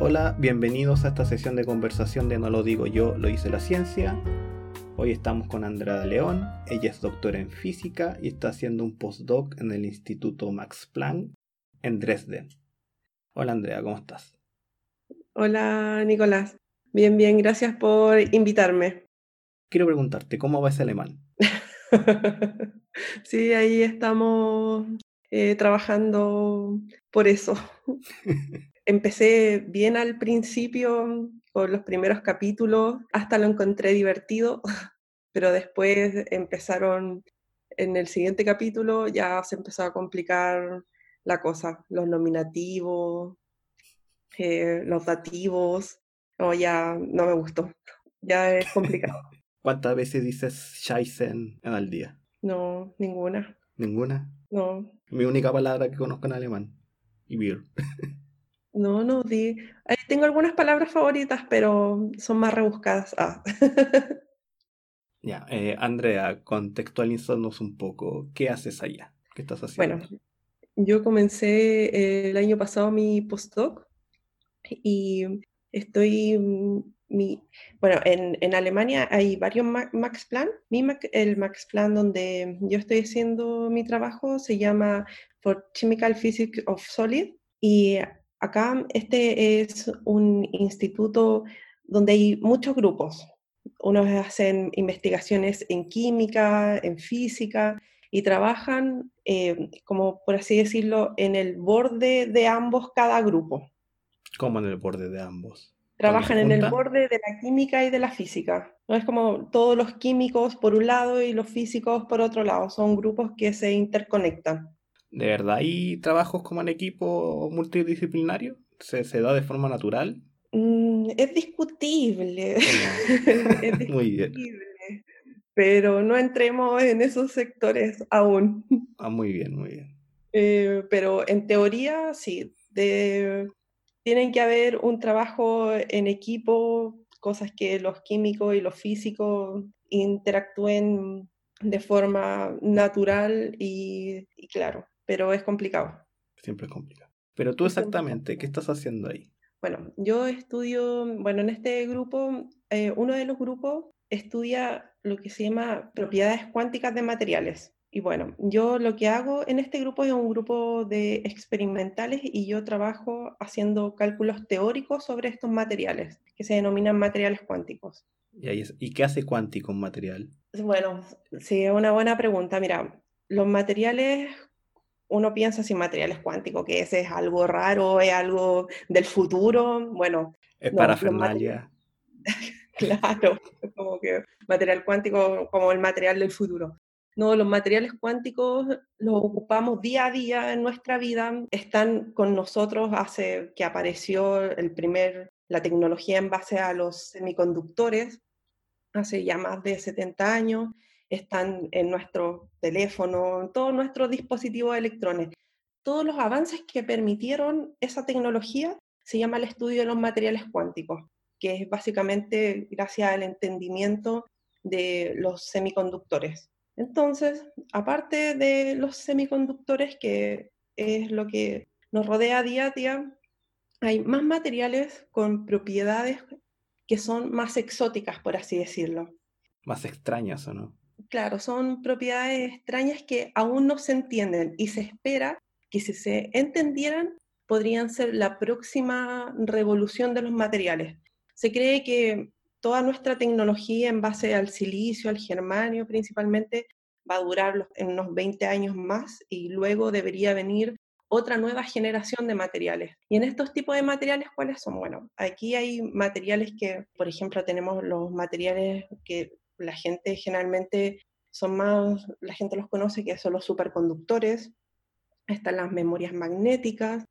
Hola, bienvenidos a esta sesión de conversación de No lo digo yo, lo dice la ciencia. Hoy estamos con Andrea León, ella es doctora en física y está haciendo un postdoc en el Instituto Max Planck en Dresden. Hola Andrea, ¿cómo estás? Hola Nicolás, bien, bien, gracias por invitarme. Quiero preguntarte, ¿cómo va ese alemán? sí, ahí estamos eh, trabajando por eso. Empecé bien al principio con los primeros capítulos, hasta lo encontré divertido, pero después empezaron, en el siguiente capítulo ya se empezó a complicar la cosa, los nominativos, eh, los dativos, no, ya no me gustó, ya es complicado. ¿Cuántas veces dices Scheißen al día? No, ninguna. ¿Ninguna? No. Mi única palabra que conozco en alemán. Y Bier. no, no, di. tengo algunas palabras favoritas, pero son más rebuscadas. Ah. ya, eh, Andrea, contextualízanos un poco. ¿Qué haces allá? ¿Qué estás haciendo? Bueno, yo comencé eh, el año pasado mi postdoc y estoy bueno, en, Alemania hay varios Max Plan. el Max Plan donde yo estoy haciendo mi trabajo se llama For Chemical Physics of Solid y acá este es un instituto donde hay muchos grupos. Unos hacen investigaciones en química, en física y trabajan, eh, como por así decirlo, en el borde de ambos cada grupo. ¿Cómo en el borde de ambos? Trabajan en el borde de la química y de la física. No es como todos los químicos por un lado y los físicos por otro lado. Son grupos que se interconectan. ¿De verdad hay trabajos como en equipo multidisciplinario? ¿Se, se da de forma natural? Mm, es discutible. es discutible. Muy bien. Pero no entremos en esos sectores aún. Ah, muy bien, muy bien. Eh, pero en teoría, sí, de tienen que haber un trabajo en equipo, cosas que los químicos y los físicos interactúen de forma natural y, claro, pero es complicado. Siempre es complicado. Pero tú exactamente, ¿qué estás haciendo ahí? Bueno, yo estudio, bueno, en este grupo, eh, uno de los grupos estudia lo que se llama propiedades cuánticas de materiales. Y bueno, yo lo que hago en este grupo es un grupo de experimentales y yo trabajo haciendo cálculos teóricos sobre estos materiales, que se denominan materiales cuánticos. ¿Y, qué hace cuántico un material? Bueno, sí, es una buena pregunta. Mira, los materiales, uno piensa si materiales cuánticos, que ese es algo raro, es algo del futuro. Bueno, es para parafernalia. claro, como que material cuántico como el material del futuro. No, los materiales cuánticos los ocupamos día a día en nuestra vida, están con nosotros hace que apareció el primer, la tecnología en base a los semiconductores, hace ya más de 70 años, están en nuestro teléfono, en todos nuestros dispositivos de electrones. Todos los avances que permitieron esa tecnología se llama el estudio de los materiales cuánticos, que es básicamente gracias al entendimiento de los semiconductores. Entonces, aparte de los semiconductores, que es lo que nos rodea día a día, hay más materiales con propiedades que son más exóticas, por así decirlo. Más extrañas, ¿o no? Claro, son propiedades extrañas que aún no se entienden y se espera que si se entendieran podrían ser la próxima revolución de los materiales. Se cree que toda nuestra tecnología en base al silicio, al germanio principalmente, va a durar en unos 20 años más y luego debería venir otra nueva generación de materiales. Y en estos tipos de materiales, ¿cuáles son? Bueno, aquí hay materiales que, por ejemplo, tenemos los materiales que la gente generalmente son más, la gente los conoce que son los superconductores, están las memorias magnéticas,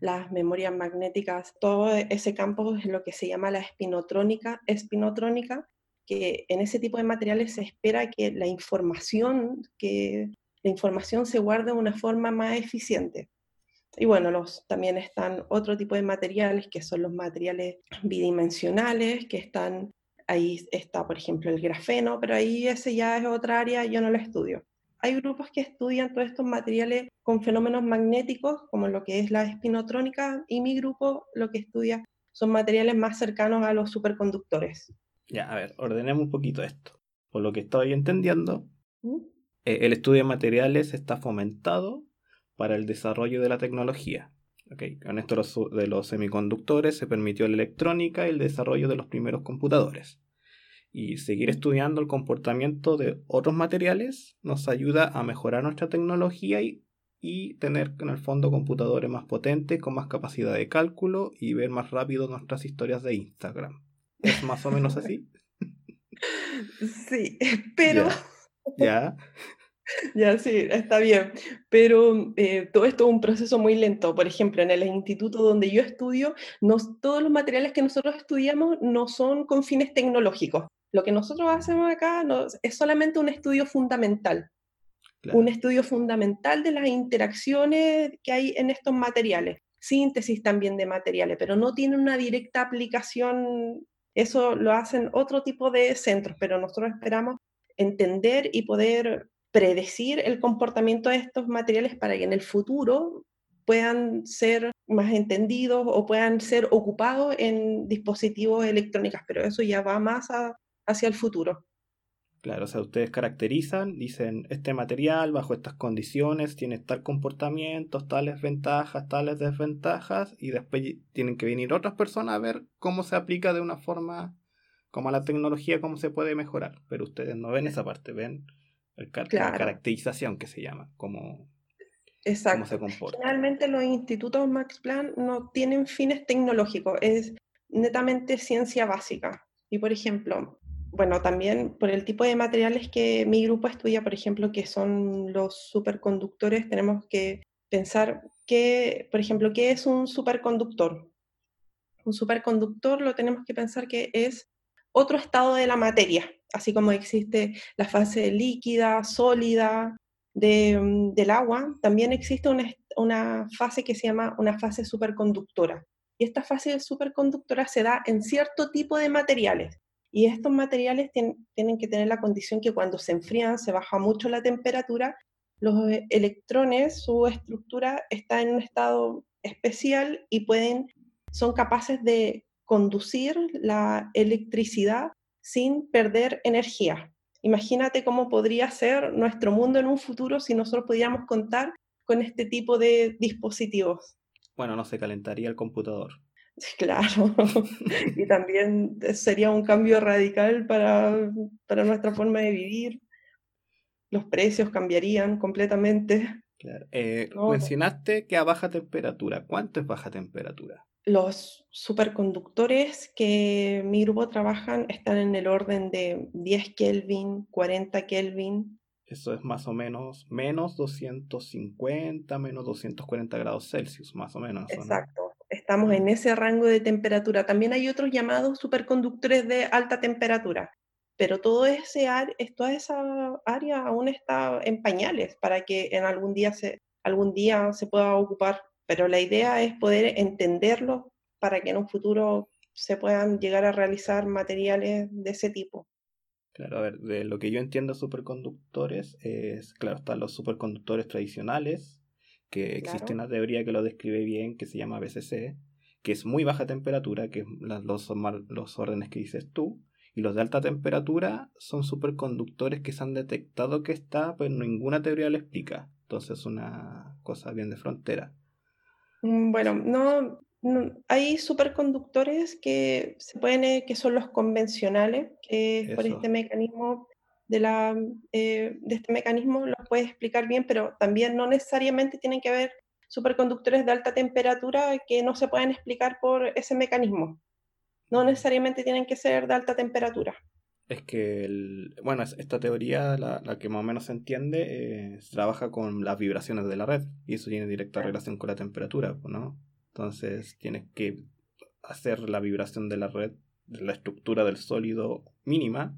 las memorias magnéticas, todo ese campo es lo que se llama la espinotrónica, espinotrónica, que en ese tipo de materiales se espera que la información, que la información se guarde de una forma más eficiente. Y bueno, los, también están otro tipo de materiales que son los materiales bidimensionales, que están, ahí está por ejemplo el grafeno, pero ahí ese ya es otra área, yo no lo estudio. Hay grupos que estudian todos estos materiales con fenómenos magnéticos, como lo que es la espinotrónica, y mi grupo lo que estudia son materiales más cercanos a los superconductores. Ya, a ver, ordenemos un poquito esto. Por lo que estoy entendiendo, ¿Mm? eh, el estudio de materiales está fomentado para el desarrollo de la tecnología. Con esto de los semiconductores se permitió la electrónica y el desarrollo de los primeros computadores. Y seguir estudiando el comportamiento de otros materiales nos ayuda a mejorar nuestra tecnología y, y tener en el fondo computadores más potentes, con más capacidad de cálculo y ver más rápido nuestras historias de Instagram. ¿Es más o menos así? Sí, pero... ¿Ya? Ya, sí, está bien. Pero eh, todo esto es un proceso muy lento. Por ejemplo, en el instituto donde yo estudio, todos los materiales que nosotros estudiamos no son con fines tecnológicos. Lo que nosotros hacemos acá es solamente un estudio fundamental. Un estudio fundamental de las interacciones que hay en estos materiales. Síntesis también de materiales, pero no tiene una directa aplicación. Eso lo hacen otro tipo de centros, pero nosotros esperamos entender y poder predecir el comportamiento de estos materiales para que en el futuro puedan ser más entendidos o puedan ser ocupados en dispositivos electrónicos, pero eso ya va más hacia el futuro. Claro, o sea, ustedes caracterizan, dicen, este material bajo estas condiciones tiene tal comportamiento, tales ventajas, tales desventajas, y después tienen que venir otras personas a ver cómo se aplica de una forma, como a la tecnología, cómo se puede mejorar. Pero ustedes no ven esa parte, ven la caracterización que se llama, cómo, se comporta. Generalmente los institutos Max Planck no tienen fines tecnológicos, es netamente ciencia básica. Y por ejemplo, bueno, también por el tipo de materiales que mi grupo estudia, por ejemplo, que son los superconductores, tenemos que pensar que, por ejemplo, ¿qué es un superconductor? Un superconductor lo tenemos que pensar que es otro estado de la materia, así como existe la fase líquida, sólida mm, del agua, también existe una, fase que se llama una fase superconductora. Y esta fase superconductora se da en cierto tipo de materiales. Y estos materiales tienen que tener la condición que cuando se enfrían, se baja mucho la temperatura, los eh, electrones, su estructura está en un estado especial y pueden, son capaces de conducir la electricidad sin perder energía. Imagínate cómo podría ser nuestro mundo en un futuro si nosotros pudiéramos contar con este tipo de dispositivos. Bueno, no se calentaría el computador. Claro, y también sería un cambio radical para, para, nuestra forma de vivir. Los precios cambiarían completamente. Eh, mencionaste que a baja temperatura. ¿Cuánto es baja temperatura? Los superconductores que mi grupo trabajan están en el orden de 10 Kelvin, 40 Kelvin. Eso es más o menos menos 250, menos 240 grados Celsius, más o menos. Exacto. Estamos en ese rango de temperatura. También hay otros llamados superconductores de alta temperatura, pero todo ese toda esa área aún está en pañales para que en algún día se, algún día se pueda ocupar pero la idea es poder entenderlo para que en un futuro se puedan llegar a realizar materiales de ese tipo. Claro, a ver, de lo que yo entiendo superconductores es, claro, están los superconductores tradicionales, que existe una teoría que lo describe bien, que se llama BCC, que es muy baja temperatura, que es los, los órdenes que dices tú, y los de alta temperatura son superconductores que se han detectado que está, pero ninguna teoría lo explica. Entonces es una cosa bien de frontera. Mm, bueno, no, hay superconductores que se pueden, eh, que son los convencionales, que por este mecanismo de la eh, de este mecanismo lo puedes explicar bien, pero también no necesariamente tienen que haber superconductores de alta temperatura que no se pueden explicar por ese mecanismo. No necesariamente tienen que ser de alta temperatura. Es que, bueno, esta teoría, la, la, que más o menos se entiende, eh, trabaja con las vibraciones de la red y eso tiene directa relación con la temperatura, ¿no? Entonces tienes que hacer la vibración de la red, de la estructura del sólido mínima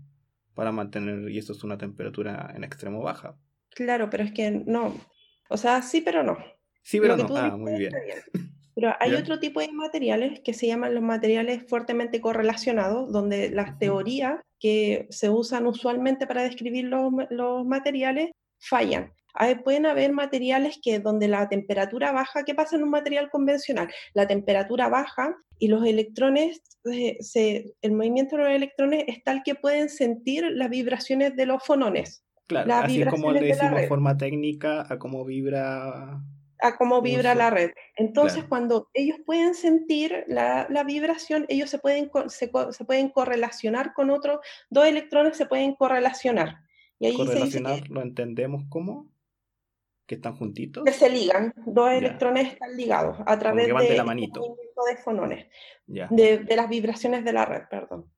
para mantener, y eso es una temperatura en extremo baja. Claro, pero es que no, o sea, sí, pero no. Sí, pero no, ah, muy bien. Pero hay otro tipo de materiales que se llaman los materiales fuertemente correlacionados, donde las teorías que se usan usualmente para describir los, materiales fallan. pueden haber materiales que donde la temperatura baja, ¿qué pasa en un material convencional? La temperatura baja y los electrones, eh, el movimiento de los electrones es tal que pueden sentir las vibraciones de los fonones. Claro, así como le decimos forma técnica a cómo vibra a cómo vibra la red. Entonces, cuando ellos pueden sentir la, vibración, ellos se pueden, se, pueden correlacionar con otros, dos electrones se pueden correlacionar. Y ahí correlacionar lo entendemos como que están juntitos. Que se ligan, dos electrones están ligados a través de, de, la manito. de fonones, de, de, las vibraciones de la red, perdón.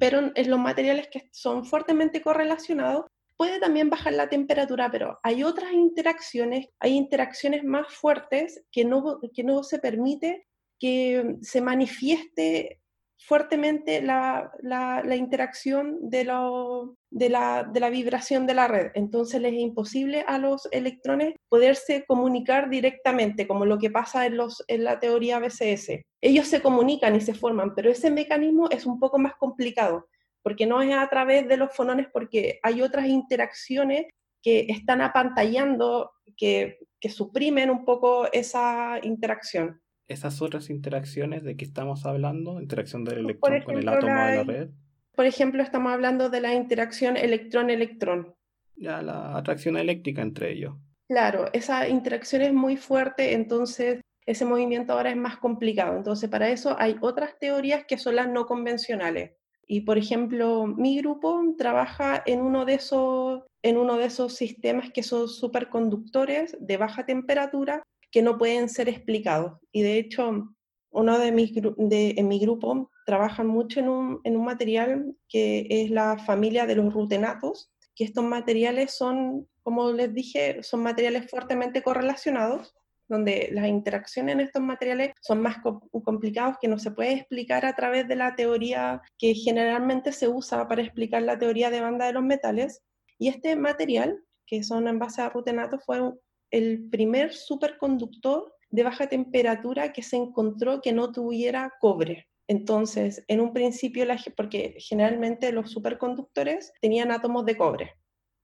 Pero en los materiales que son fuertemente correlacionados, puede también bajar la temperatura, pero hay otras interacciones, hay interacciones más fuertes que no, que no se permite que se manifieste fuertemente la, la, interacción de, lo, de, la, de, la, vibración de la red. Entonces les es imposible a los electrones poderse comunicar directamente, como lo que pasa en, los, en la teoría BCS. Ellos se comunican y se forman, pero ese mecanismo es un poco más complicado porque no es a través de los fonones, porque hay otras interacciones que están apantallando, que, que suprimen un poco esa interacción. Esas otras interacciones de que estamos hablando, interacción del electrón con el átomo de la red. Por ejemplo, estamos hablando de la interacción electrón-electrón. Ya, la atracción eléctrica entre ellos. Claro, esa interacción es muy fuerte, entonces ese movimiento ahora es más complicado. Entonces, para eso hay otras teorías que son las no convencionales. Y por ejemplo, mi grupo trabaja en uno de esos, en uno de esos sistemas que son superconductores de baja temperatura que no pueden ser explicados. Y de hecho, uno de mis de, en mi grupo trabajan mucho en un, en un material que es la familia de los rutenatos, que estos materiales son, como les dije, son materiales fuertemente correlacionados donde las interacciones en estos materiales son más complicados que no se puede explicar a través de la teoría que generalmente se usa para explicar la teoría de banda de los metales. Y este material, que son en base a rutenato, fue el primer superconductor de baja temperatura que se encontró que no tuviera cobre. Entonces, en un principio, porque generalmente los superconductores tenían átomos de cobre.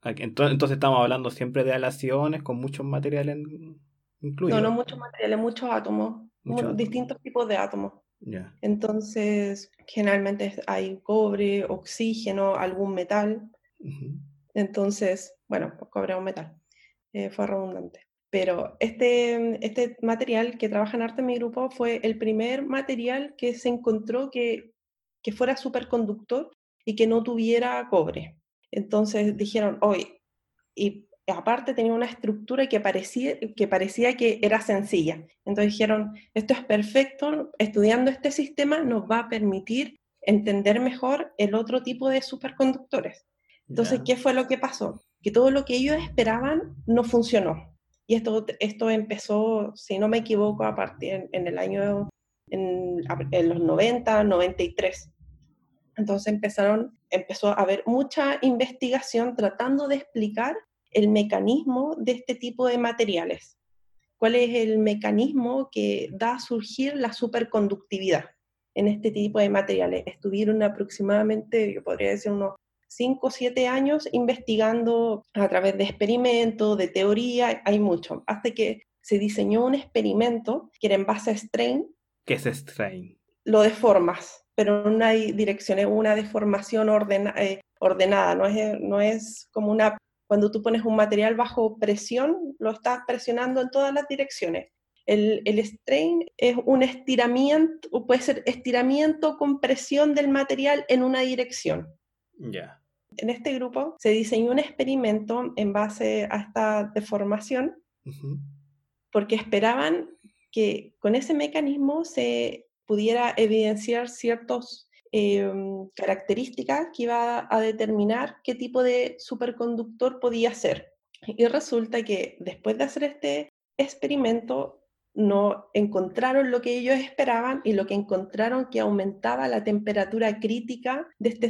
Entonces, estamos hablando siempre de aleaciones con muchos materiales en, no, no muchos materiales, muchos átomos, distintos tipos de átomos. Entonces, generalmente hay cobre, oxígeno, algún metal. Entonces, bueno, cobre o metal. Eh, fue redundante. Pero este, este material que trabaja en arte en mi grupo fue el primer material que se encontró que, que fuera superconductor y que no tuviera cobre. Entonces dijeron, hoy, y aparte tenía una estructura que parecía, que parecía que era sencilla. Entonces dijeron, esto es perfecto, estudiando este sistema nos va a permitir entender mejor el otro tipo de superconductores. Entonces, ¿qué fue lo que pasó? Que todo lo que ellos esperaban no funcionó. Y esto, esto empezó, si no me equivoco, a partir en, el año, en, en los 90, 93. Entonces empezaron, empezó a haber mucha investigación tratando de explicar el mecanismo de este tipo de materiales. ¿Cuál es el mecanismo que da a surgir la superconductividad en este tipo de materiales? Estuvieron aproximadamente, yo podría decir, unos 5 o 7 años investigando a través de experimentos, de teoría, hay mucho, hasta que se diseñó un experimento que era en base a strain. ¿Qué es strain? Lo deformas, pero no hay dirección, es una deformación eh, ordenada, no es, no es como una cuando tú pones un material bajo presión, lo estás presionando en todas las direcciones. El, el strain es un estiramiento, puede ser estiramiento con presión del material en una dirección. Ya. En este grupo se diseñó un experimento en base a esta deformación, porque esperaban que con ese mecanismo se pudiera evidenciar ciertos Em, características que iba a determinar qué tipo de superconductor podía ser. Y resulta que después de hacer este experimento, no encontraron lo que ellos esperaban y lo que encontraron que aumentaba la temperatura crítica de este,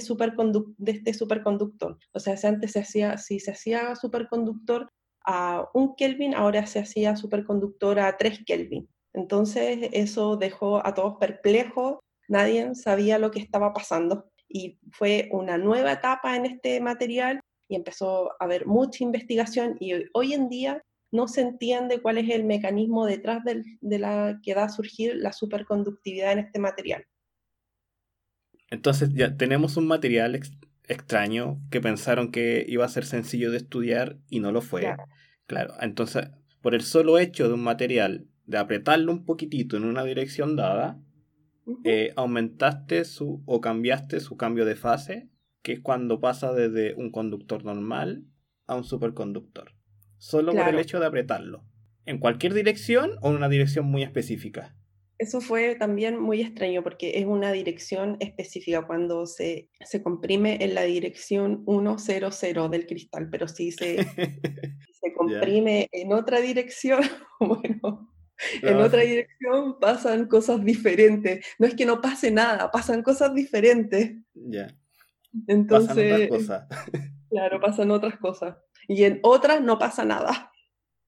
de este superconductor. O sea, si antes se hacía, si se hacía superconductor a un Kelvin, ahora se hacía superconductor a 3 Kelvin. Entonces eso dejó a todos perplejos nadie sabía lo que estaba pasando y fue una nueva etapa en este material y empezó a haber mucha investigación y hoy en día no se entiende cuál es el mecanismo detrás de la que da a surgir la superconductividad en este material. Entonces ya tenemos un material extraño que pensaron que iba a ser sencillo de estudiar y no lo fue. Claro. entonces por el solo hecho de un material, de apretarlo un poquitito en una dirección dada, eh, aumentaste su o cambiaste su cambio de fase, que es cuando pasa desde un conductor normal a un superconductor. Solo por el hecho de apretarlo. ¿En cualquier dirección o en una dirección muy específica? Eso fue también muy extraño porque es una dirección específica cuando se, se comprime en la dirección 100 del cristal, pero si se, se comprime en otra dirección, bueno, en otra dirección pasan cosas diferentes. No es que no pase nada, pasan cosas diferentes. Ya. Entonces, pasan otras cosas. claro, pasan otras cosas. Y en otras no pasa nada.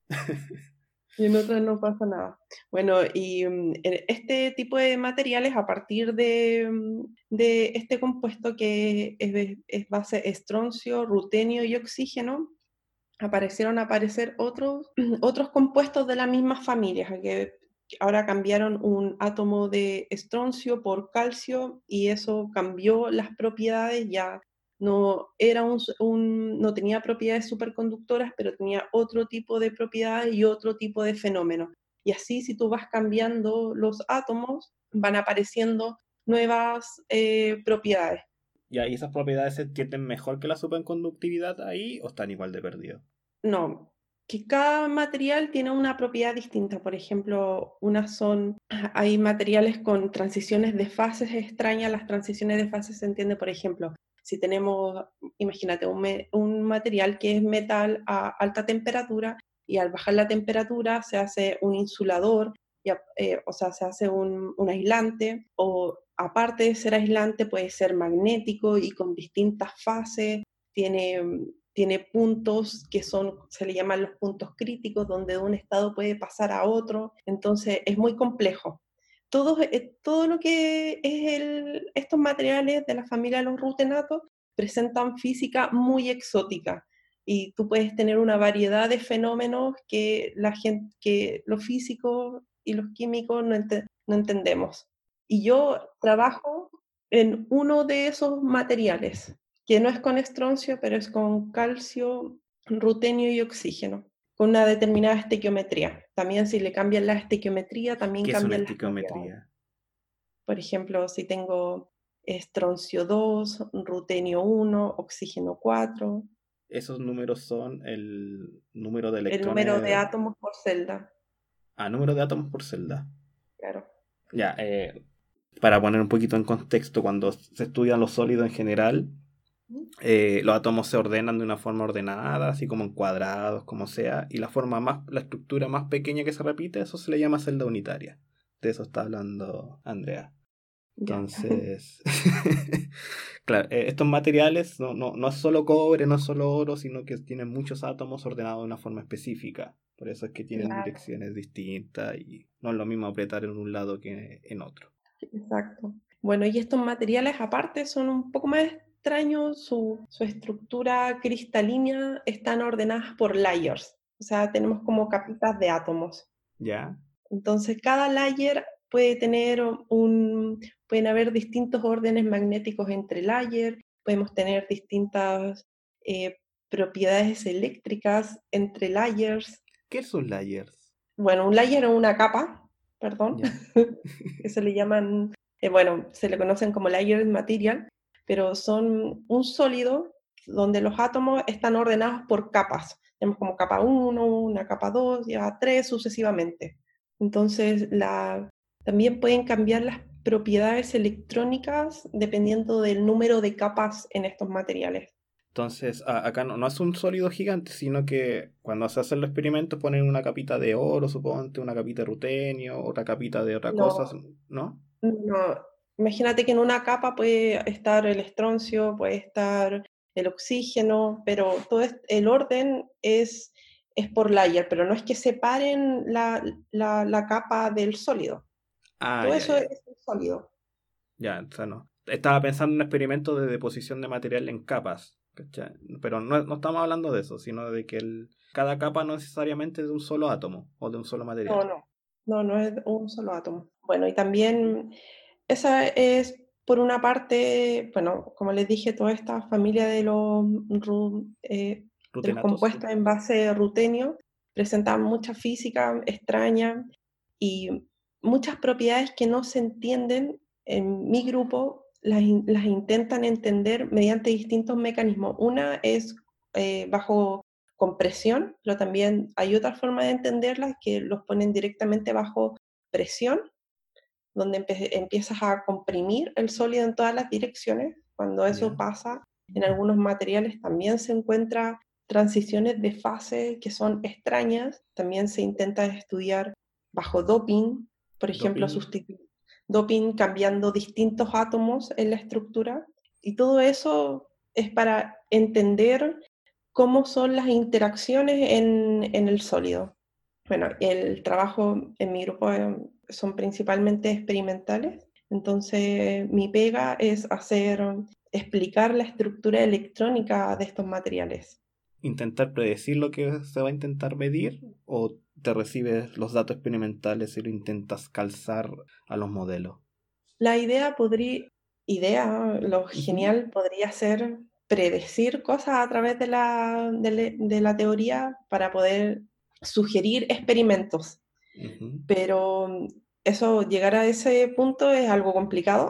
Y en otras no pasa nada. Bueno, y mm, este tipo de materiales, a partir de, mm, de este compuesto que es, es, base estroncio, rutenio y oxígeno, aparecieron a aparecer otros, otros compuestos de la misma familia, que ahora cambiaron un átomo de estroncio por calcio y eso cambió las propiedades, ya no, era un, no tenía propiedades superconductoras, pero tenía otro tipo de propiedades y otro tipo de fenómenos. Y así, si tú vas cambiando los átomos, van apareciendo nuevas eh, propiedades. ¿Y ahí esas propiedades se entienden mejor que la superconductividad ahí o están igual de perdidos? No, que cada material tiene una propiedad distinta. Por ejemplo, unas son, hay materiales con transiciones de fases extrañas. Las transiciones de fases se entiende, por ejemplo, si tenemos, imagínate, un, material que es metal a alta temperatura y al bajar la temperatura se hace un insulador, eh, o sea, se hace un, aislante, o aparte de ser aislante puede ser magnético y con distintas fases, tiene, tiene puntos que son, se le llaman los puntos críticos, donde de un estado puede pasar a otro, entonces es muy complejo todo, eh, todo lo que es estos materiales de la familia de los rutenatos presentan física muy exótica y tú puedes tener una variedad de fenómenos que, la gente, que los físicos y los químicos no entendemos. Y yo trabajo en uno de esos materiales, que no es con estroncio, pero es con calcio, rutenio y oxígeno con una determinada estequiometría. También si le cambian la estequiometría, también ¿Qué cambian es una estequiometría? Por ejemplo, si tengo estroncio 2, rutenio 1, oxígeno 4. Esos números son el número de electrones. El número de átomos por celda. Ah, número de átomos por celda. Claro. Ya, eh, para poner un poquito en contexto, cuando se estudian los sólidos en general, eh, los átomos se ordenan de una forma ordenada, así como en cuadrados, como sea, y la forma más, la estructura más pequeña que se repite, eso se le llama celda unitaria. De eso está hablando Andrea. Entonces, claro, eh, estos materiales no, no, no es solo cobre, no es solo oro, sino que tienen muchos átomos ordenados de una forma específica. Por eso es que tienen direcciones distintas y no es lo mismo apretar en un lado que en otro. Exacto. Bueno, y estos materiales aparte son un poco más extraño, su, estructura cristalina están ordenadas por layers, o sea, tenemos como capitas de átomos. Ya. Entonces, cada layer puede tener un, pueden haber distintos órdenes magnéticos entre layers, podemos tener distintas eh, propiedades eléctricas entre layers. ¿Qué son layers? Bueno, un layer es una capa, perdón, que se le llaman, eh, bueno, se le conocen como layer material, pero son un sólido donde los átomos están ordenados por capas. Tenemos como capa 1, una capa 2, ya 3 sucesivamente. Entonces, la, también pueden cambiar las propiedades electrónicas dependiendo del número de capas en estos materiales. Entonces, acá no, no, es un sólido gigante, sino que cuando se hacen los experimentos ponen una capita de oro, suponte, una capita de rutenio, otra capita de otra cosa, ¿no? No, Imagínate que en una capa puede estar el estroncio, puede estar el oxígeno, pero todo el orden es, es por layer, pero no es que separen la, la, capa del sólido. Ah, todo eso es sólido. Ya, o sea, no. Estaba pensando en un experimento de deposición de material en capas, Pero no, no, estamos hablando de eso, sino de que el, cada capa no necesariamente es de un solo átomo o de un solo material. No, no, no, no es un solo átomo. Bueno, y también esa es por una parte, bueno, como les dije, toda esta familia de los, eh, compuestos en base rutenio presentan mucha física extraña y muchas propiedades que no se entienden en mi grupo las, intentan entender mediante distintos mecanismos. Una es eh, bajo compresión, pero también hay otra forma de entenderlas que los ponen directamente bajo presión, donde empiezas a comprimir el sólido en todas las direcciones. Cuando eso pasa, en algunos materiales también se encuentra transiciones de fase que son extrañas. También se intenta estudiar bajo doping, por ejemplo, sustituir doping cambiando distintos átomos en la estructura. Y todo eso es para entender cómo son las interacciones en, el sólido. Bueno, el trabajo en mi grupo eh, son principalmente experimentales, entonces mi pega es hacer, explicar la estructura electrónica de estos materiales. ¿Intentar predecir lo que se va a intentar medir o te recibes los datos experimentales y lo intentas calzar a los modelos? La idea podría, idea, lo genial podría ser predecir cosas a través de la, de, la teoría para poder sugerir experimentos. Pero eso, llegar a ese punto es algo complicado.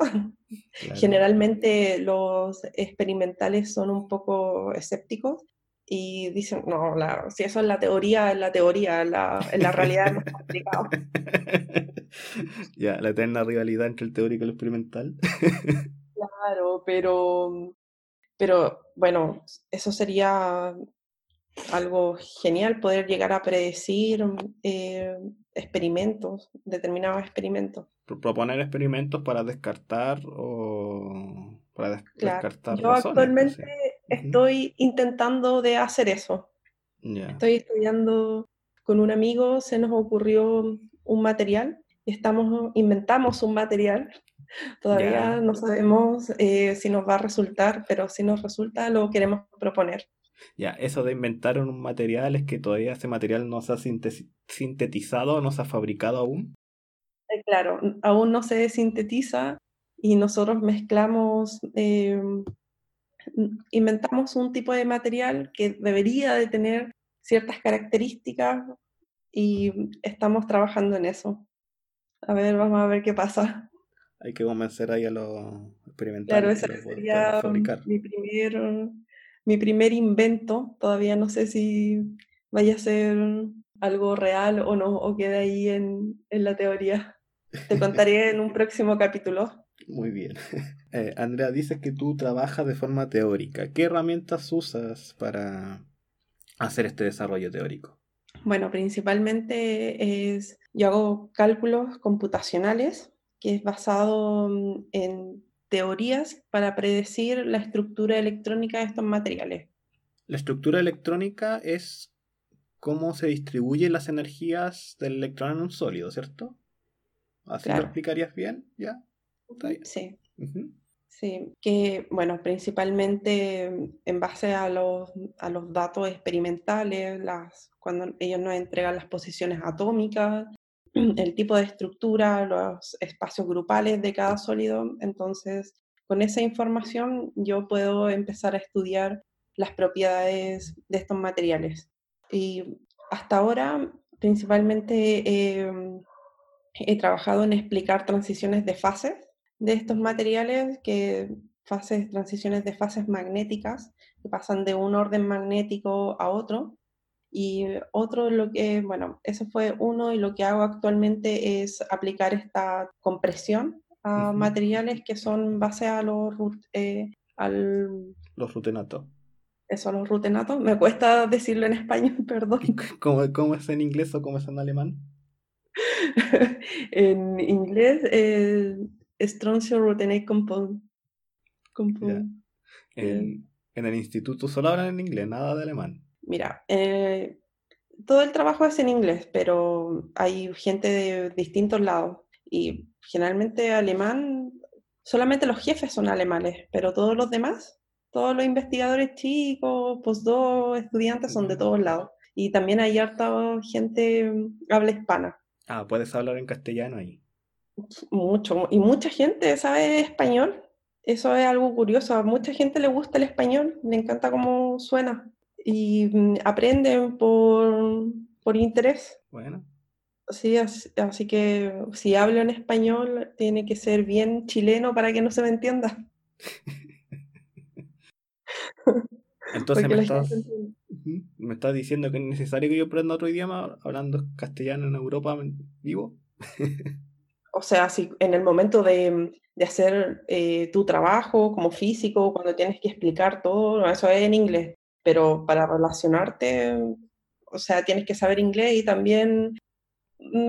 Generalmente los experimentales son un poco escépticos y dicen, no, si eso es la teoría, es la teoría, la, en la realidad es más complicado. ya, la eterna rivalidad entre el teórico y el experimental. claro, pero, pero bueno, eso sería algo genial, poder llegar a predecir eh, experimentos, determinados experimentos. Proponer experimentos para descartar o para descartar. Yo actualmente estoy intentando de hacer eso. Estoy estudiando con un amigo, se nos ocurrió un material, estamos, inventamos un material. Todavía no sabemos eh, si nos va a resultar, pero si nos resulta lo queremos proponer. Ya, eso de inventar un material es que todavía ese material no se ha sintetizado, no se ha fabricado aún. Eh, claro, aún no se sintetiza y nosotros mezclamos em, inventamos un tipo de material que debería de tener ciertas características y estamos trabajando en eso. A ver, vamos a ver qué pasa. Hay que convencer ahí a los experimentales. Claro, ese sería mi primer, mi primer invento. Todavía no sé si vaya a ser algo real o no, o quede ahí en, en la teoría. Te contaré en un próximo capítulo. Muy bien. Eh, Andrea, dices que tú trabajas de forma teórica. ¿Qué herramientas usas para hacer este desarrollo teórico? Bueno, principalmente es, yo hago cálculos computacionales, que es basado en teorías para predecir la estructura electrónica de estos materiales. La estructura electrónica es cómo se distribuyen las energías del electrón en un sólido, ¿cierto? ¿Así lo explicarías bien? ¿Ya? Sí. Sí, que bueno, principalmente en base a los, a los datos experimentales, las, cuando ellos nos entregan las posiciones atómicas, el tipo de estructura, los espacios grupales de cada sólido, entonces con esa información yo puedo empezar a estudiar las propiedades de estos materiales. Y hasta ahora principalmente he trabajado en explicar transiciones de fases de estos materiales que fases, transiciones de fases magnéticas que pasan de un orden magnético a otro. Y otro, lo que, bueno, eso fue uno y lo que hago actualmente es aplicar esta compresión a materiales que son base a los, eh, al... los rutenatos. Eso, los rutenatos. Me cuesta decirlo en español, perdón. ¿Cómo, cómo es en inglés o cómo es en alemán? en inglés eh, Stroncio Ruthenate Compound. En, el instituto solo hablan en inglés, nada de alemán. Mira, eh, todo el trabajo es en inglés, pero hay gente de distintos lados y generalmente alemán, solamente los jefes son alemanes, pero todos los demás todos los investigadores chicos, postdoc, estudiantes son de todos lados. Y también hay harta gente habla hispana. Ah, puedes hablar en castellano ahí. Mucho. Y mucha gente sabe español. Eso es algo curioso. A mucha gente le gusta el español, le encanta cómo suena. Y mm, aprenden por, por interés. Bueno. Sí, así, que si hablo en español, tiene que ser bien chileno para que no se me entienda. Entonces me estás, me estás, diciendo que es necesario que yo aprenda otro idioma hablando castellano en Europa vivo. o sea, si en el momento de, hacer eh, tu trabajo como físico, cuando tienes que explicar todo, eso es en inglés, pero para relacionarte, o sea, tienes que saber inglés y también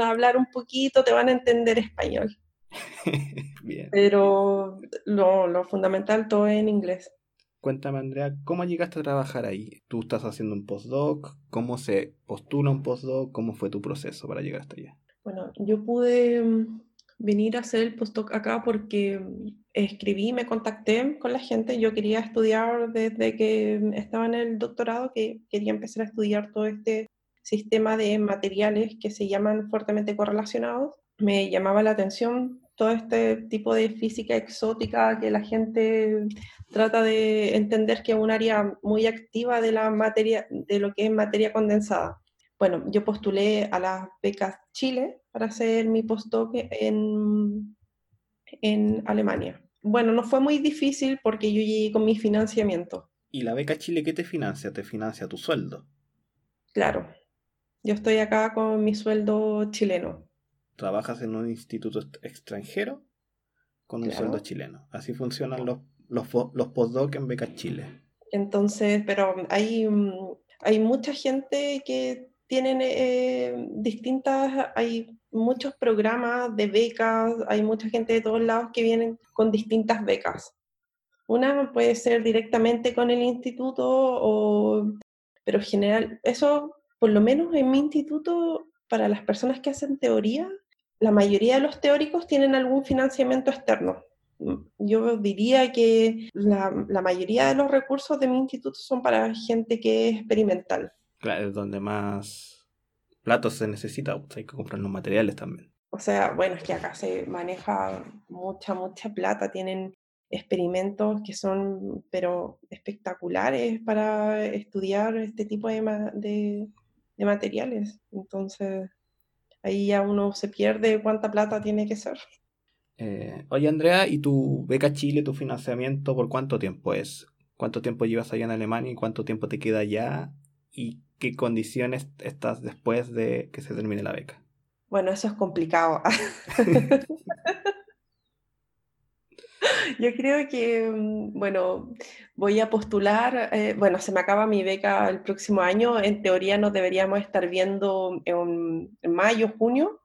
hablar un poquito, te van a entender español. Pero lo, lo, fundamental todo es en inglés. Cuéntame, Andrea, ¿cómo llegaste a trabajar ahí? ¿Tú estás haciendo un postdoc? ¿Cómo se postula un postdoc? ¿Cómo fue tu proceso para llegar hasta allá? Bueno, yo pude mm, venir a hacer el postdoc acá porque escribí, me contacté con la gente. Yo quería estudiar desde que estaba en el doctorado, que quería empezar a estudiar todo este sistema de materiales que se llaman fuertemente correlacionados. Me llamaba la atención todo este tipo de física exótica que la gente trata de entender que es un área muy activa de la materia, de lo que es materia condensada. Bueno, yo postulé a las becas Chile para hacer mi postdoc en, en Alemania. Bueno, no fue muy difícil porque yo llegué con mi financiamiento. ¿Y la beca Chile qué te financia? ¿Te financia tu sueldo? Claro, yo estoy acá con mi sueldo chileno. Trabajas en un instituto extranjero con un sueldo chileno. Así funcionan los, los, los postdoc en Beca Chile. Entonces, pero hay, hay mucha gente que tienen eh, distintas, hay muchos programas de becas, hay mucha gente de todos lados que vienen con distintas becas. Una puede ser directamente con el instituto, o, pero en general, eso por lo menos en mi instituto, para las personas que hacen teoría, la mayoría de los teóricos tienen algún financiamiento externo. Yo diría que la, mayoría de los recursos de mi instituto son para gente que es experimental. Claro, es donde más platos se necesita, hay que comprar los materiales también. O sea, bueno, es que acá se maneja mucha, mucha plata, tienen experimentos que son, pero espectaculares para estudiar este tipo de, de, de materiales. Entonces, ahí ya uno se pierde cuánta plata tiene que ser. Eh, oye, Andrea, ¿y tu beca Chile, tu financiamiento, por cuánto tiempo es? ¿Cuánto tiempo llevas allá en Alemania y cuánto tiempo te queda allá? ¿Y qué condiciones estás después de que se termine la beca? Bueno, eso es complicado. Yo creo que, mm, bueno, voy a postular, eh, bueno, se me acaba mi beca el próximo año, en teoría nos deberíamos estar viendo en, mayo, junio.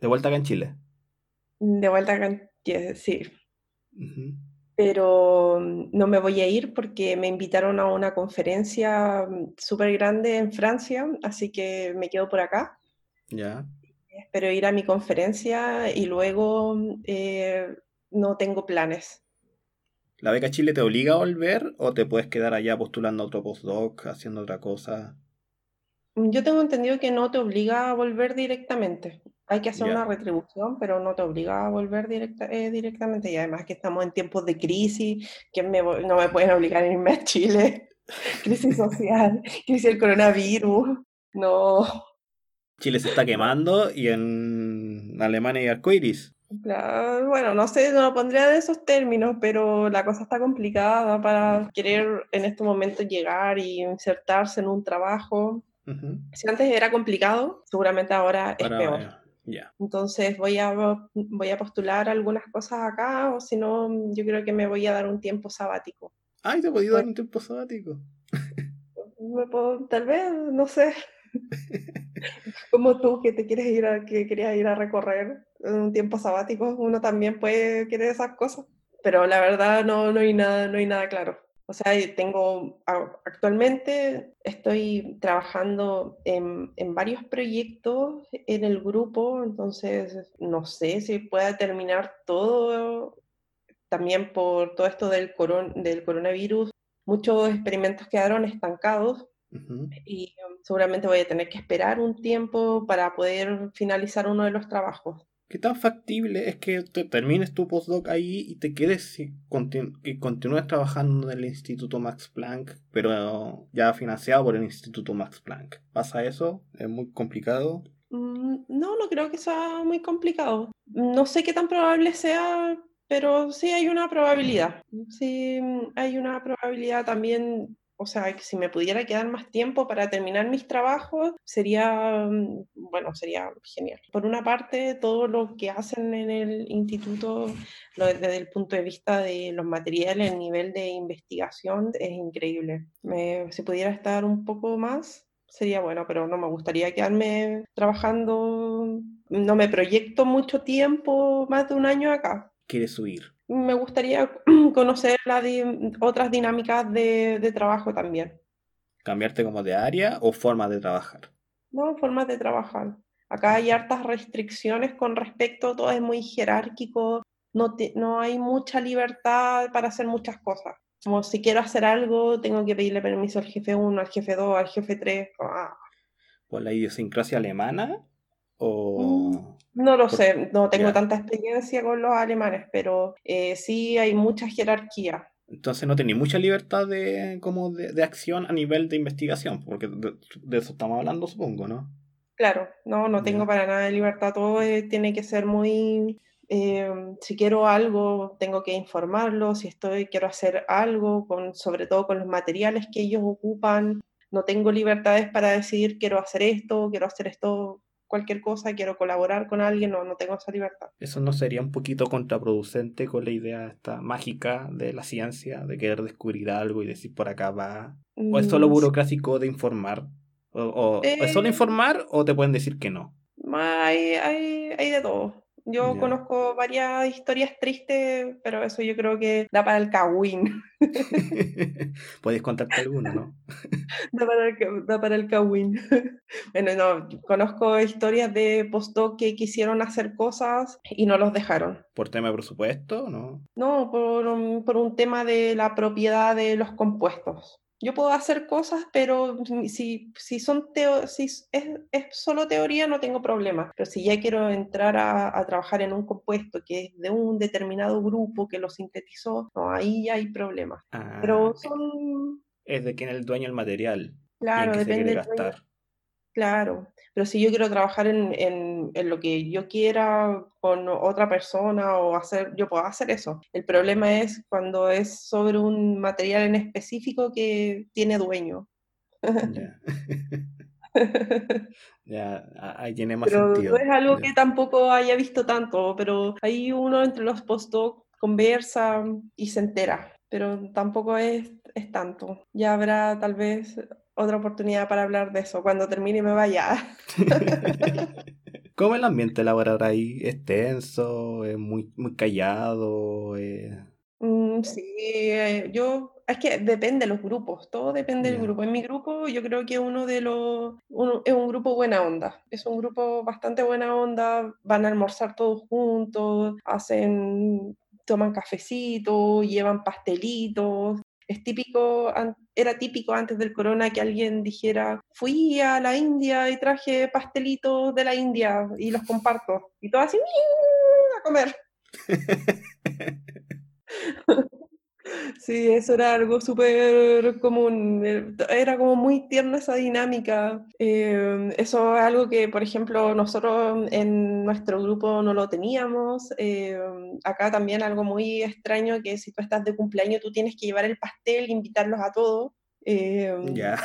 ¿De vuelta acá en Chile? De vuelta acá en Chile, sí. Pero mm, no me voy a ir porque me invitaron a una conferencia mm, súper grande en Francia, así que me quedo por acá. Ya. Espero ir a mi conferencia y luego eh, no tengo planes. ¿La beca Chile te obliga a volver o te puedes quedar allá postulando otro postdoc, haciendo otra cosa? Yo tengo entendido que no te obliga a volver directamente. Hay que hacer una retribución, pero no te obliga a volver directa, eh, directamente. Y además que estamos en tiempos de crisis, que no me pueden obligar a irme a Chile. crisis social, crisis del coronavirus. No. Chile se está quemando y en Alemania hay arcoiris bueno, no sé, no lo pondría de esos términos, pero la cosa está complicada para querer en este momento llegar y insertarse en un trabajo. Si antes era complicado, seguramente ahora es peor. Entonces voy a, voy a postular algunas cosas acá, o si no, yo creo que me voy a dar un tiempo sabático. Ay, te podido dar un tiempo sabático. tal vez, no sé. Como tú que te quieres ir a, que querías ir a recorrer un tiempo sabático, uno también puede querer esas cosas, pero la verdad no, no, hay, nada, no hay nada claro. O sea, tengo, actualmente estoy trabajando en, en, varios proyectos en el grupo, entonces no sé si pueda terminar todo también por todo esto del, del coronavirus, muchos experimentos quedaron estancados y um, seguramente voy a tener que esperar un tiempo para poder finalizar uno de los trabajos. ¿Qué tan factible es que te termines tu postdoc ahí y te quedes y, continúes trabajando en el Instituto Max Planck, pero ya financiado por el Instituto Max Planck? ¿Pasa eso? ¿Es muy complicado? Mm, no, no creo que sea muy complicado. No sé qué tan probable sea, pero sí hay una probabilidad. Sí hay una probabilidad también o sea, si me pudiera quedar más tiempo para terminar mis trabajos, sería, mm, bueno, sería genial. Por una parte, todo lo que hacen en el instituto, desde el punto de vista de los materiales, el nivel de investigación es increíble. si pudiera estar un poco más, sería bueno, pero no me gustaría quedarme trabajando, no me proyecto mucho tiempo, más de un año acá. ¿Quieres subir? Me gustaría conocer otras dinámicas de, trabajo también. ¿Cambiarte como de área o forma de trabajar? No, formas de trabajar. Acá hay hartas restricciones con respecto, todo es muy jerárquico, no, no hay mucha libertad para hacer muchas cosas. Como si quiero hacer algo, tengo que pedirle permiso al jefe 1, al jefe 2, al jefe 3. Ah. ¿Por la idiosincrasia alemana? ¿O mm. No lo sé, no tengo tanta experiencia con los alemanes, pero eh, sí hay mucha jerarquía. Entonces no tenéis mucha libertad de, como de, acción a nivel de investigación, porque de, eso estamos hablando, supongo, ¿no? Claro, no, no tengo para nada de libertad, todo eh, tiene que ser muy... Eh, si quiero algo, tengo que informarlo, si estoy, quiero hacer algo, con, sobre todo con los materiales que ellos ocupan, no tengo libertades para decidir quiero hacer esto, quiero hacer esto cualquier cosa, quiero colaborar con alguien, no, no tengo esa libertad. ¿Eso no sería un poquito contraproducente con la idea esta mágica de la ciencia, de querer descubrir algo y decir por acá va? ¿O es solo mm, burocrático de informar? ¿O, es solo eh, informar o te pueden decir que no? Hay, hay, hay de todo. Yo conozco varias historias tristes, pero eso yo creo que da para el kawin. Puedes contarte alguna, ¿no? da, para el, da para el kawin. bueno, no, conozco historias de postdoc que quisieron hacer cosas y no los dejaron. ¿Por tema de presupuesto? No, no por, por un tema de la propiedad de los compuestos yo puedo hacer cosas, pero si, si, son teo si es, es, solo teoría no tengo problema. Pero si ya quiero entrar a, trabajar en un compuesto que es de un determinado grupo que lo sintetizó, no, ahí ya hay problemas. pero ah, son... Es de quién es el dueño del material. Claro, depende. gastar. Claro, pero si yo quiero trabajar en, en, lo que yo quiera con otra persona o hacer, yo puedo hacer eso. El problema es cuando es sobre un material en específico que tiene dueño. Ya, ahí tiene más pero No es algo que tampoco haya visto tanto, pero ahí uno entre los postdocs conversa y se entera, pero tampoco es, es tanto. Ya habrá tal vez otra oportunidad para hablar de eso cuando termine y me vaya. ¿Cómo es el ambiente laboral ahí? ¿Es tenso? ¿Es muy, muy callado? Mm, sí, eh, yo, es que depende de los grupos, todo depende del grupo. En mi grupo yo creo que uno de los, es un grupo buena onda, es un grupo bastante buena onda, van a almorzar todos juntos, hacen, toman cafecito, llevan pastelitos, es típico, era típico antes del corona que alguien dijera, fui a la India y traje pastelitos de la India y los comparto. Y todo así, a comer. Sí, eso era algo súper común, eh, era como muy tierna esa dinámica. Em, eso es algo que, por ejemplo, nosotros en nuestro grupo no lo teníamos. Em, acá también algo muy extraño que si tú estás de cumpleaños tú tienes que llevar el pastel, invitarlos a todos. Ya.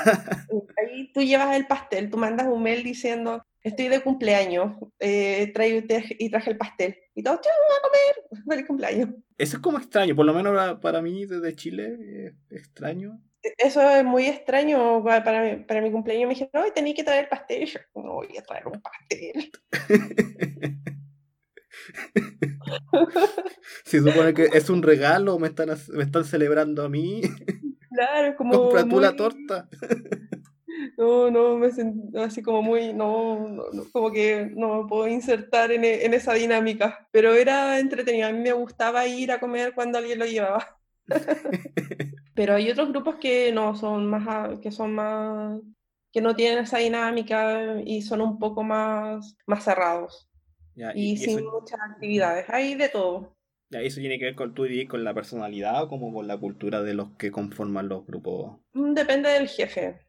ahí tú llevas el pastel, tú mandas un mail diciendo, estoy de cumpleaños eh, y traje el pastel. Y todos, vamos a comer! ¡Feliz cumpleaños! Eso es como extraño, por lo menos para, mí desde Chile es extraño. E, eso es muy extraño para, mi, para mi cumpleaños. Me dijeron, hoy tenía que traer el pastel. yo, no voy a traer un pastel. Se supone que es un regalo, me están, me están celebrando a mí. Claro, como. Compra tú la torta. No, no, me sentí así como muy, no, no, como que no me puedo insertar en, e, en, esa dinámica, pero era entretenido, a mí me gustaba ir a comer cuando alguien lo llevaba. pero hay otros grupos que no, son más, que son más, que no tienen esa dinámica y son un poco más, más cerrados. y, sin muchas actividades, hay de todo. Ya, ¿Eso tiene que ver con tu con la personalidad o como con la cultura de los que conforman los grupos? Mm, depende del jefe.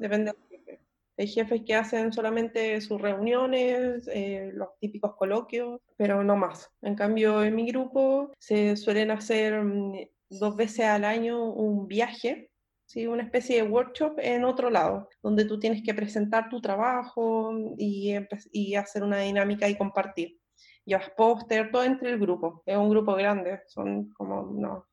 Depende del jefe. Hay jefes que hacen solamente sus reuniones, eh, los típicos coloquios, pero no más. En cambio, en mi grupo se suelen hacer mm, dos veces al año un viaje, ¿sí? una especie de workshop en otro lado, donde tú tienes que presentar tu trabajo y, y hacer una dinámica y compartir. Llevas póster, todo entre el grupo. Es un grupo grande, son como no,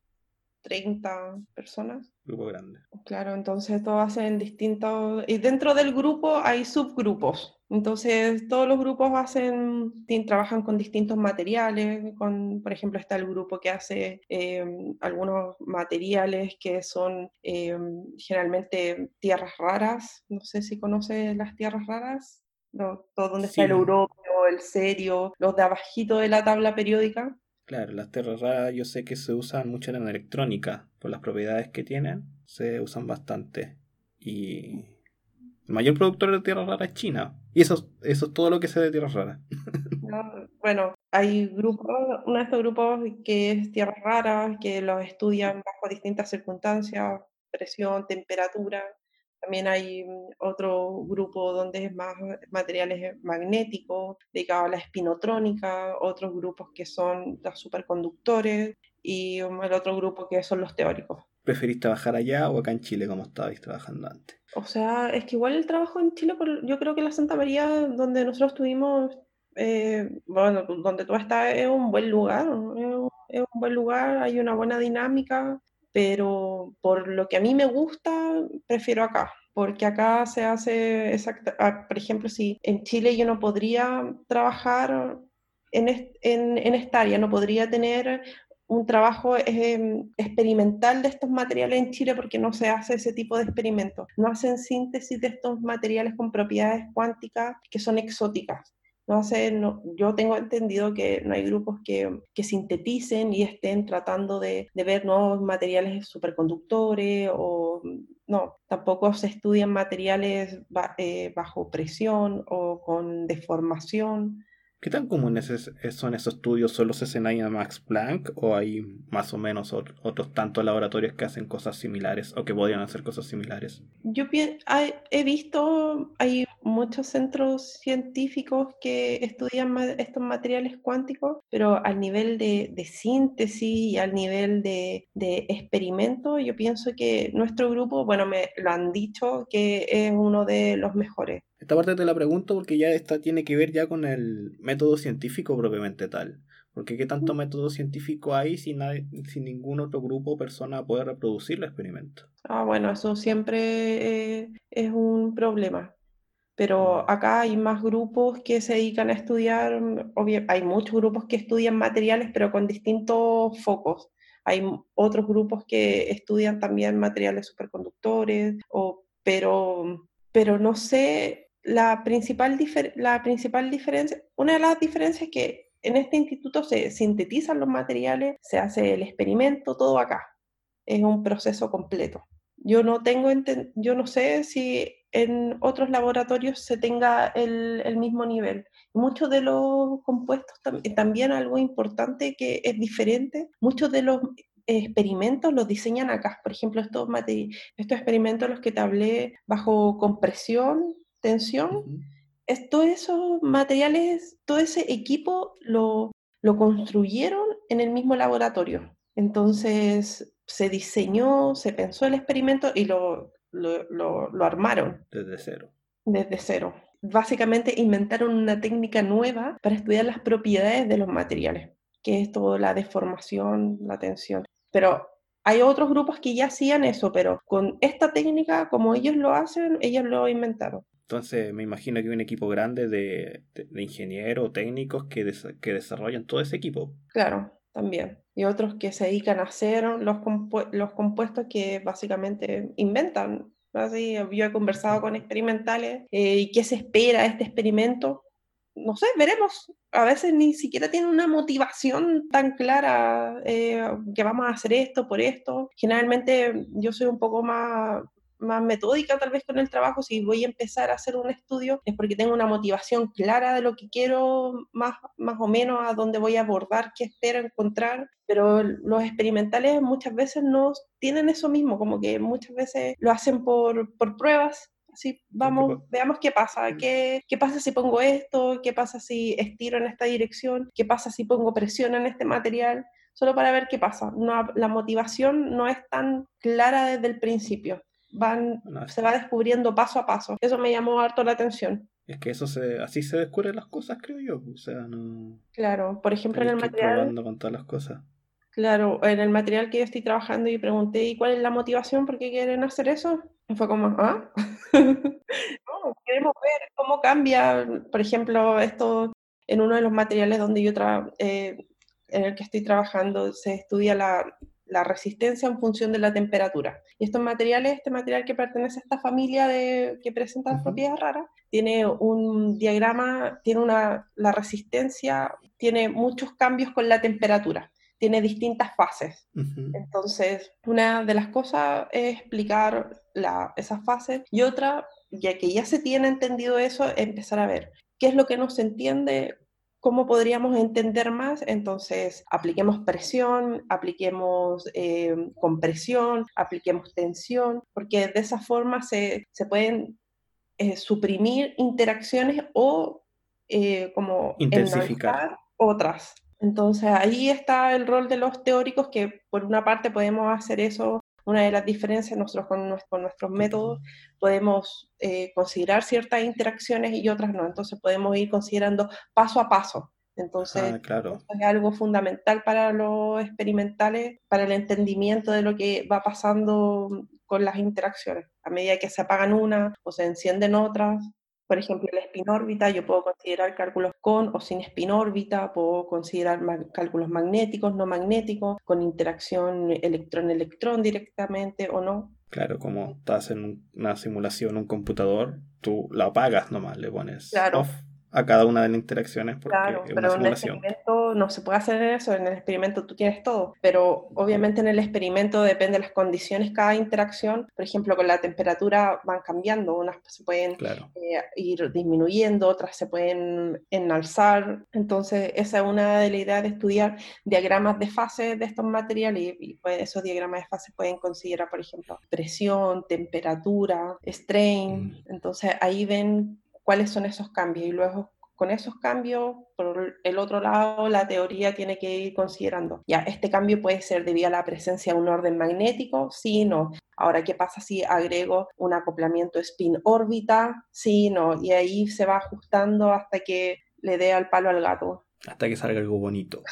30 personas. Grupo grande. Claro, entonces todos hacen distintos... Y dentro del grupo hay subgrupos. Entonces todos los grupos hacen, trabajan con distintos materiales. Con, por ejemplo, está el grupo que hace eh, algunos materiales que son eh, generalmente tierras raras. No sé si conoces las tierras raras. No, todo donde está el europeo, el serio, los de abajito de la tabla periódica. Claro, las tierras raras yo sé que se usan mucho en la electrónica, por las propiedades que tienen, se usan bastante. Y el mayor productor de tierras raras es China. Y eso, eso es todo lo que sé de tierras raras. bueno, hay grupos, uno de estos grupos que es tierras raras, que los estudian bajo distintas circunstancias, presión, temperatura, también hay mm, otro grupo donde es más materiales magnéticos, dedicado a la espinotrónica, otros grupos que son los superconductores y um, el otro grupo que son los teóricos. ¿Preferís trabajar allá o acá en Chile como estabais trabajando antes? O sea, es que igual el trabajo en Chile, yo creo que la Santa María, donde nosotros estuvimos, eh, bueno, donde tú estás, es un buen lugar, es un buen lugar, hay una buena dinámica, pero por lo que a mí me gusta, prefiero acá, porque acá se hace exacta, ah, por ejemplo, si en Chile yo no podría trabajar en, en, esta área, no podría tener un trabajo em, experimental de estos materiales en Chile porque no se hace ese tipo de experimentos. No hacen síntesis de estos materiales con propiedades cuánticas que son exóticas. No sé, no, yo tengo entendido que no hay grupos que, que sinteticen y estén tratando de, de, ver nuevos materiales superconductores o no, tampoco se estudian materiales eh, bajo presión o con deformación. ¿Qué tan comunes son esos estudios? ¿Solo se hacen ahí en Max Planck o hay más o menos otros tantos laboratorios que hacen cosas similares o que podrían hacer cosas similares? Yo he visto, hay muchos centros científicos que estudian estos materiales cuánticos, pero al nivel de, síntesis y al nivel de, de, experimento, yo pienso que nuestro grupo, bueno, me lo han dicho que es uno de los mejores. Esta parte te la pregunto porque ya esta tiene que ver ya con el método científico propiamente tal. Porque qué tanto método científico hay si, nadie, si ningún otro grupo o persona puede reproducir el experimento. Ah, bueno, eso siempre eh, es un problema. Pero mm. acá hay más grupos que se dedican a estudiar, hay muchos grupos que estudian materiales, pero con distintos focos. Hay otros grupos que estudian también materiales superconductores, o, pero, pero no sé la principal, la principal diferencia, una de las diferencias es que en este instituto se sintetizan los materiales, se hace el experimento, todo acá. Es un proceso completo. Yo no tengo, yo no sé si en otros laboratorios se tenga el, el mismo nivel. Muchos de los compuestos, también algo importante que es diferente, muchos de los experimentos los diseñan acá. Por ejemplo, estos, estos experimentos los que te hablé bajo compresión tensión, todos esos materiales, todo ese equipo lo, lo construyeron en el mismo laboratorio. Entonces se diseñó, se pensó el experimento y lo, lo, lo, armaron. Desde cero. Desde cero. Básicamente inventaron una técnica nueva para estudiar las propiedades de los materiales, que es toda la deformación, la tensión. Pero hay otros grupos que ya hacían eso, pero con esta técnica, como ellos lo hacen, ellos lo inventaron. Entonces me imagino que hay un equipo grande de, de, ingenieros, técnicos que, que desarrollan todo ese equipo. Claro, también. Y otros que se dedican a hacer los, los compuestos que básicamente inventan Así, yo he conversado con experimentales eh, y qué se espera de este experimento. No sé, veremos. A veces ni siquiera tiene una motivación tan clara eh, que vamos a hacer esto por esto. Generalmente yo soy un poco más más metódica tal vez con el trabajo, si voy a empezar a hacer un estudio es porque tengo una motivación clara de lo que quiero, más, más o menos a dónde voy a abordar, qué espero encontrar, pero los experimentales muchas veces no tienen eso mismo, como que muchas veces lo hacen por, por pruebas. Así, vamos, veamos qué pasa, qué, qué pasa si pongo esto, qué pasa si estiro en esta dirección, qué pasa si pongo presión en este material, solo para ver qué pasa. No, la motivación no es tan clara desde el principio van, se va descubriendo paso a paso. Eso me llamó harto la atención. Es que eso se, así se descubren las cosas, creo yo. O sea, no. Claro, por ejemplo, en el material. Probando con todas las cosas. Claro, en el material que yo estoy trabajando y pregunté, ¿y cuál es la motivación? ¿Por qué quieren hacer eso? Y fue como, ¿ah? no, queremos ver cómo cambia, por ejemplo, esto en uno de los materiales donde yo tra eh, en el que estoy trabajando se estudia la, la resistencia en función de la temperatura. Y estos materiales, este material que pertenece a esta familia de, que presenta propiedades raras, tiene un diagrama, tiene una, la resistencia, tiene muchos cambios con la temperatura, tiene distintas fases. Entonces, una de las cosas es explicar la, esas fases y otra, ya que ya se tiene entendido eso, empezar a ver qué es lo que no se entiende, ¿Cómo podríamos entender más? Entonces, apliquemos presión, apliquemos eh, compresión, apliquemos tensión, porque de esa forma se, pueden eh, suprimir interacciones o eh, como intensificar otras. Entonces, ahí está el rol de los teóricos que por una parte podemos hacer eso una de las diferencias nosotros con, nuestros métodos podemos eh, considerar ciertas interacciones y otras no, entonces podemos ir considerando paso a paso. Entonces, ah, claro. es algo fundamental para los experimentales, para el entendimiento de lo que va pasando con las interacciones. A medida que se apagan unas o se encienden otras, por ejemplo, la espinórbita, yo puedo considerar cálculos con o sin espinórbita, puedo considerar cálculos magnéticos, no magnéticos, con interacción electrón-electrón directamente o no. Claro, como estás en una simulación, un computador, tú la apagas nomás, le pones off a cada una de las interacciones porque claro, pero en el experimento no se puede hacer eso, en el experimento tú tienes todo, pero obviamente en el experimento depende de las condiciones cada interacción, por ejemplo con la temperatura van cambiando, unas se pueden eh, ir disminuyendo, otras se pueden enalzar, entonces esa es una de las ideas de estudiar diagramas de fase de estos materiales y, pues, esos diagramas de fase pueden considerar por ejemplo presión, temperatura, strain, mm. entonces ahí ven cuáles son esos cambios y luego con esos cambios, por el otro lado, la teoría tiene que ir considerando, ya, este cambio puede ser debido a la presencia de un orden magnético, sí, no. Ahora, ¿qué pasa si agrego un acoplamiento spin-órbita? Sí, no. Y ahí se va ajustando hasta que le dé al palo al gato. Hasta que salga algo bonito.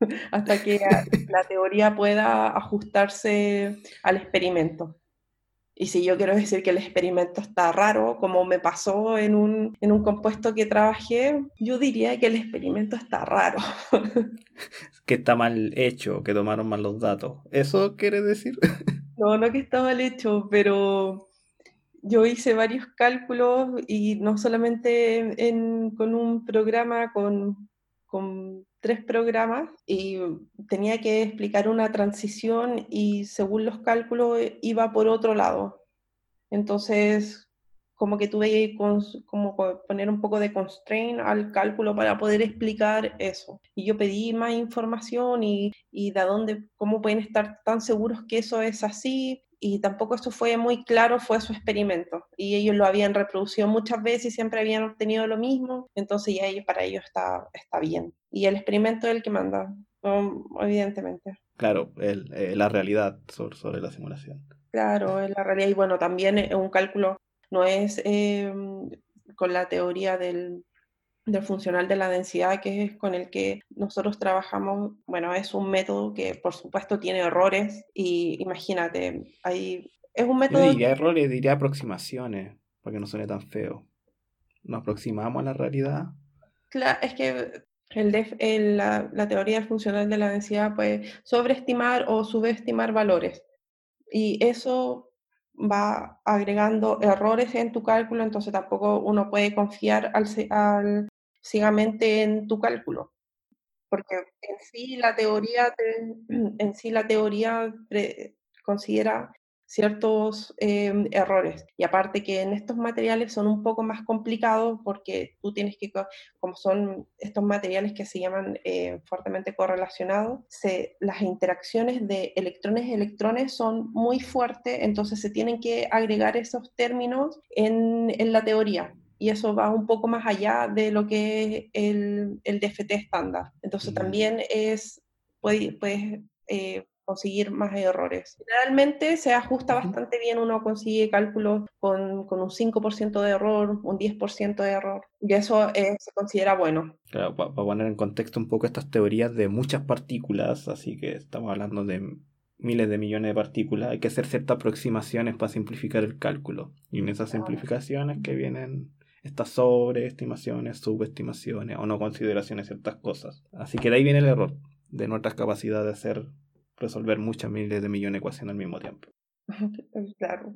hasta que la teoría pueda ajustarse al experimento. Y si yo quiero decir que el experimento está raro, como me pasó en un, en un compuesto que trabajé, yo diría que el experimento está raro. que está mal hecho, que tomaron mal los datos. ¿Eso quiere decir? no, no que está mal hecho, pero yo hice varios cálculos y no solamente en, con un programa, con, con tres programas y tenía que explicar una transición y según los cálculos iba por otro lado. Entonces, como que tuve que poner un poco de constraint al cálculo para poder explicar eso. Y yo pedí más información y, y de dónde, cómo pueden estar tan seguros que eso es así, y tampoco eso fue muy claro, fue su experimento. Y ellos lo habían reproducido muchas veces y siempre habían obtenido lo mismo, entonces ya ellos, para ellos está, está bien. Y el experimento es el que manda, evidentemente. Claro, el, eh, la realidad sobre, sobre, la simulación. Claro, es la realidad. Y bueno, también es un cálculo no es em, con la teoría del, del funcional de la densidad, que es con el que nosotros trabajamos, bueno, es un método que por supuesto tiene errores y imagínate, hay, es un método... Yo diría errores, diría aproximaciones, para que no suene tan feo. Nos aproximamos a la realidad. Claro, es que el la, la, teoría funcional de la densidad puede sobreestimar o subestimar valores. Y eso va agregando errores en tu cálculo, entonces tampoco uno puede confiar al, al, ciegamente en tu cálculo, porque en sí la teoría, en sí la teoría considera ciertos em, errores. Y aparte que en estos materiales son un poco más complicados porque tú tienes que, como son estos materiales que se llaman eh, fuertemente correlacionados, se, las interacciones de electrones-electrones son muy fuertes, entonces se tienen que agregar esos términos en, en la teoría y eso va un poco más allá de lo que es el, el DFT estándar. Entonces también es, puedes, puedes eh, conseguir más errores. Realmente se ajusta bastante bien, uno consigue cálculos con, con un 5% de error, un 10% de error, y eso eh, se considera bueno. Claro, para poner en contexto un poco estas teorías de muchas partículas, así que estamos hablando de miles de millones de partículas, hay que hacer ciertas aproximaciones para simplificar el cálculo. Y en esas simplificaciones que vienen estas sobreestimaciones, subestimaciones o no consideraciones de ciertas cosas. Así que de ahí viene el error de nuestras capacidades de hacer resolver muchas miles de millones de ecuaciones al mismo tiempo. Claro,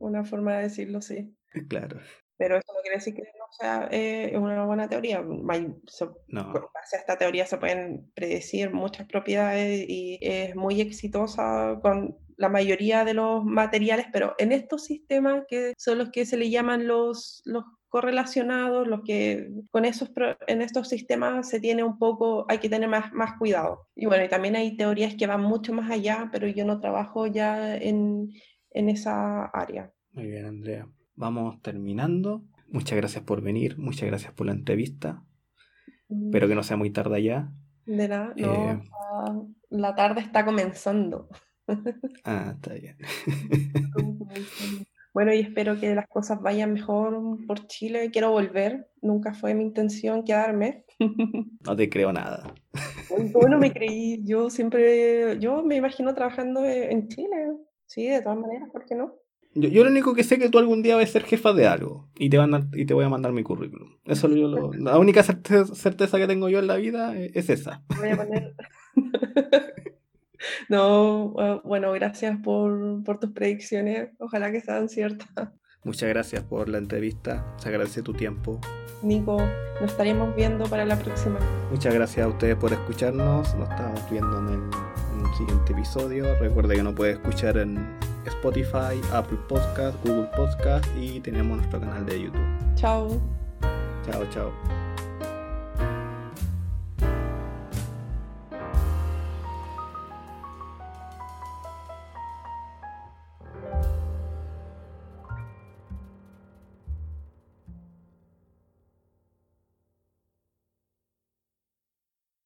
una forma de decirlo, sí. Claro. Pero eso no quiere decir que no sea eh, una buena teoría. no. base a esta teoría se pueden predecir muchas propiedades y es muy exitosa con la mayoría de los materiales, pero en estos sistemas que son los que se le llaman los, los correlacionados, los que con esos en estos sistemas se tiene un poco, hay que tener más, más cuidado. Y bueno, y también hay teorías que van mucho más allá, pero yo no trabajo ya en, en esa área. Muy bien, Andrea. Vamos terminando. Muchas gracias por venir, muchas gracias por la entrevista. Mm. Espero que no sea muy tarde allá. De nada, no. Eh, la tarde está comenzando. Ah, está bien. Bueno, y espero que las cosas vayan mejor por Chile. Quiero volver. Nunca fue mi intención quedarme. No te creo nada. Bueno, me creí. Yo siempre, yo me imagino trabajando en Chile. Sí, de todas maneras, ¿por qué no? Yo, yo, lo único que sé es que tú algún día vas a ser jefa de algo y te, van a, y te voy a mandar mi currículum. Eso yo lo, la única certeza, certeza, que tengo yo en la vida es esa. Voy a poner... No, bueno, gracias por, por, tus predicciones. Ojalá que sean ciertas. Muchas gracias por la entrevista. Se agradece tu tiempo. Nico, nos estaremos viendo para la próxima. Muchas gracias a ustedes por escucharnos. Nos estamos viendo en, el, siguiente episodio. Recuerde que nos puede escuchar en Spotify, Apple Podcast, Google Podcast y tenemos nuestro canal de YouTube. Chao. Chao, chao.